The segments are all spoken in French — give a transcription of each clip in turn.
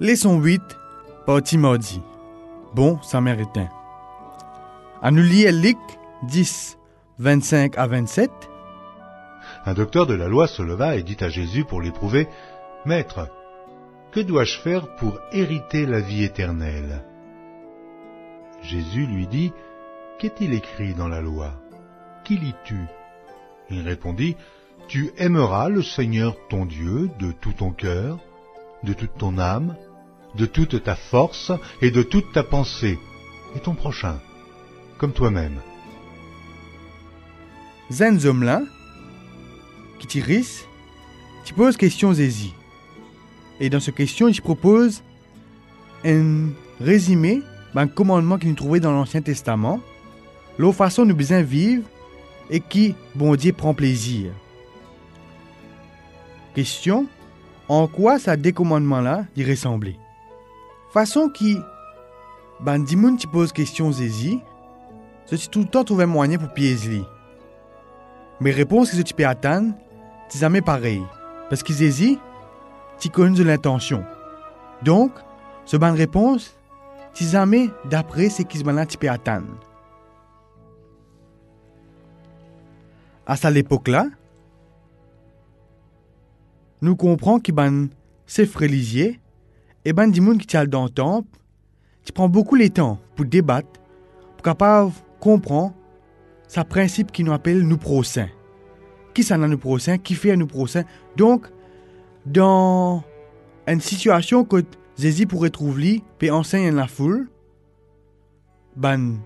Leçon 8, partie mardi. Bon samaritain. Lire Luc 10, 25 à 27. Un docteur de la loi se leva et dit à Jésus pour l'éprouver, Maître, que dois-je faire pour hériter la vie éternelle? Jésus lui dit, Qu'est-il écrit dans la loi? Qui lis-tu? Il répondit, Tu aimeras le Seigneur ton Dieu de tout ton cœur, de toute ton âme, de toute ta force et de toute ta pensée, et ton prochain, comme toi-même. Zen homme-là, qui t'irrisse, tu poses question Zézi. Et dans cette question, il propose un résumé d'un commandement qu'il nous trouvait dans l'Ancien Testament, l'autre façon de bien vivre et qui, bon Dieu, prend plaisir. Question, en quoi ça des commandements-là d'y ressembler Façon qui, ben, dimoun qui pose question Zézi, ceci tout le temps trouver moyen pour piéger. Mais réponses que tu peux attendre, c'est jamais pareil. Parce que Zézi, tu connais de l'intention. Donc, ce ban réponse, tu jamais d'après ce qui tu peux attendre. À cette époque-là, nous comprenons que ben, c'est frélisier et ben du monde qui tient dans le temple, tu prends beaucoup le temps pour débattre, pour capable comprendre ce principe qui nous appelle nous procès. Qui ça nous procès, qui fait nous procès. Donc, dans une situation que Jésus pourrait trouver, puis enseigner la foule, ben,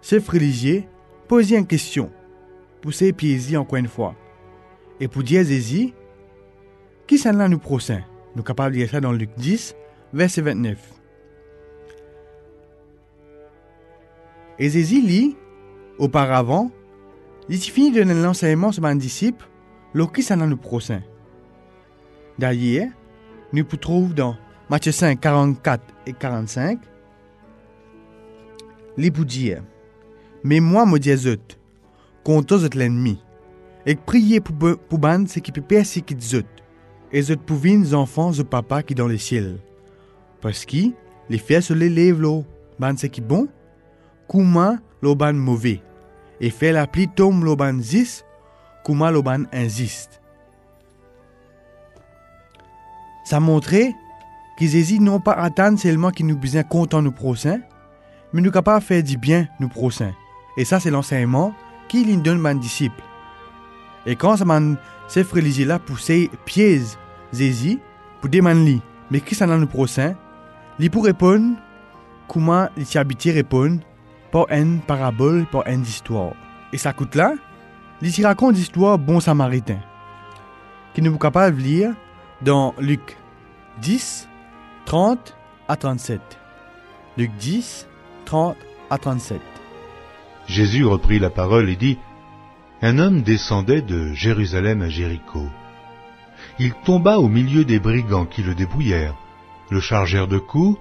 c'est religieux, poser une question, pour pieds encore une fois. Et pour dire Jésus, qui ça nous procès? Nous capables de dire ça dans Luc 10, verset 29. Et Jésus lit, auparavant, il finit de donner l'enseignement sur mes disciples, le qui s'en a nous prochain. D'ailleurs, nous pouvons trouver dans Matthieu 5, 44 et 45, les dire, mais moi, me dis contre l'ennemi, et priez pour, pour ban ce qui peut persécuter zut, et zut pour les enfants de papa qui dans les ciels. Parce que les faits se les lèvent l'eau, ban ce qui bon, comment le ban mauvais, et fait la pli tombe le ban zis, comment le ban insiste. Ça montrait qu'ils hésitent non pas à seulement qu'ils nous besoin content nous prochains, mais nous capables de faire du bien nous prochains. Et ça, c'est l'enseignement qu'il donne ban disciples. Et quand ça man ces religieux là pour ces pièges zézi, pour demander mais qui ça dans nous prochains, il pour répondre comment les habitués répondent par une parabole, par une histoire. Et ça coûte là, il raconte l'histoire bon samaritain, qui nous capable de lire dans Luc 10, 30 à 37. Luc 10, 30 à 37. Jésus reprit la parole et dit, Un homme descendait de Jérusalem à Jéricho. Il tomba au milieu des brigands qui le dépouillèrent le chargèrent de coups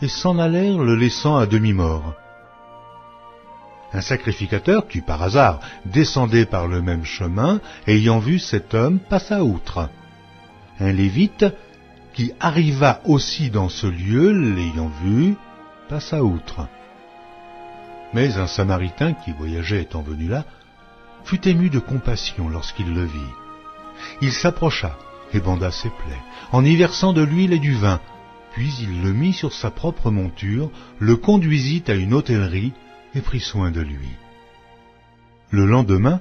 et s'en allèrent le laissant à demi-mort. Un sacrificateur qui, par hasard, descendait par le même chemin, ayant vu cet homme, passa outre. Un lévite, qui arriva aussi dans ce lieu, l'ayant vu, passa outre. Mais un samaritain qui voyageait étant venu là, fut ému de compassion lorsqu'il le vit. Il s'approcha et banda ses plaies, en y versant de l'huile et du vin, puis il le mit sur sa propre monture, le conduisit à une hôtellerie et prit soin de lui. Le lendemain,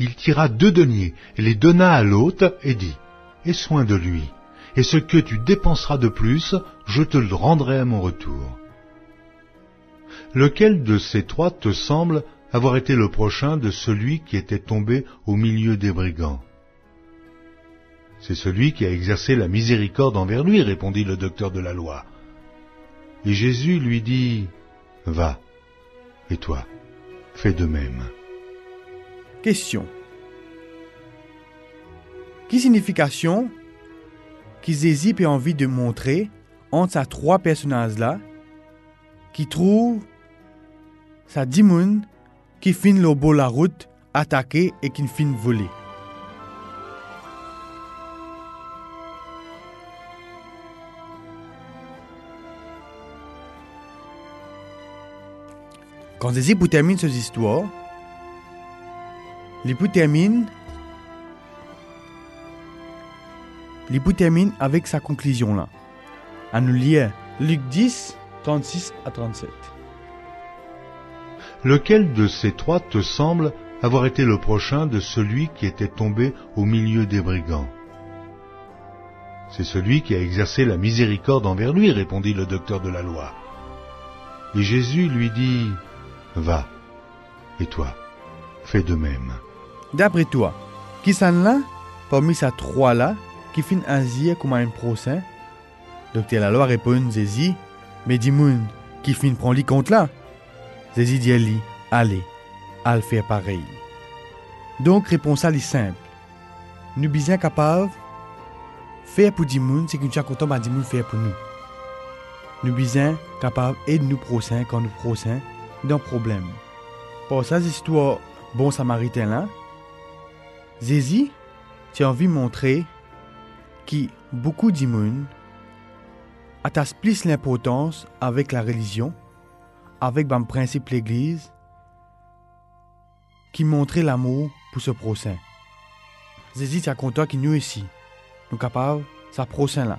il tira deux deniers, les donna à l'hôte et dit, Aie soin de lui, et ce que tu dépenseras de plus, je te le rendrai à mon retour. Lequel de ces trois te semble avoir été le prochain de celui qui était tombé au milieu des brigands? C'est celui qui a exercé la miséricorde envers lui, répondit le docteur de la loi. Et Jésus lui dit, Va, et toi, fais de même. Question. Quelle signification qu'Isésipe a envie de montrer entre ces trois personnages-là qui trouvent ça dit moun qui fin le beau la route, attaqué et qui fin volé. Quand pour termine cette histoire, il termine, pour termine avec sa conclusion là. À nous lire Luc 10, 36 à 37. Lequel de ces trois te semble avoir été le prochain de celui qui était tombé au milieu des brigands? C'est celui qui a exercé la miséricorde envers lui, répondit le docteur de la loi. Et Jésus lui dit, Va, et toi, fais de même. D'après toi, qui s'en là, parmi ces trois-là, qui fin agir comme un procès Docteur la loi répond, Zézi, mais dis qui fin prend li compte là? Zézi dit Ali, allez, al faire pareil. Donc, réponse à est simple. Nous bien capables faire pour Dimoun ce que nous sommes contents de Dimoun faire pour nous. Nous bien capables d'aider nous prochains quand nous prochains d'un problème. Pour cette histoire bon samaritain là, Zézi, tu as envie de montrer que beaucoup d'immunes attachent plus l'importance avec la religion, avec le principe l'église, qui montrait l'amour pour ce prochain. Tu as content que nous ici, nous capables, ça prochain là.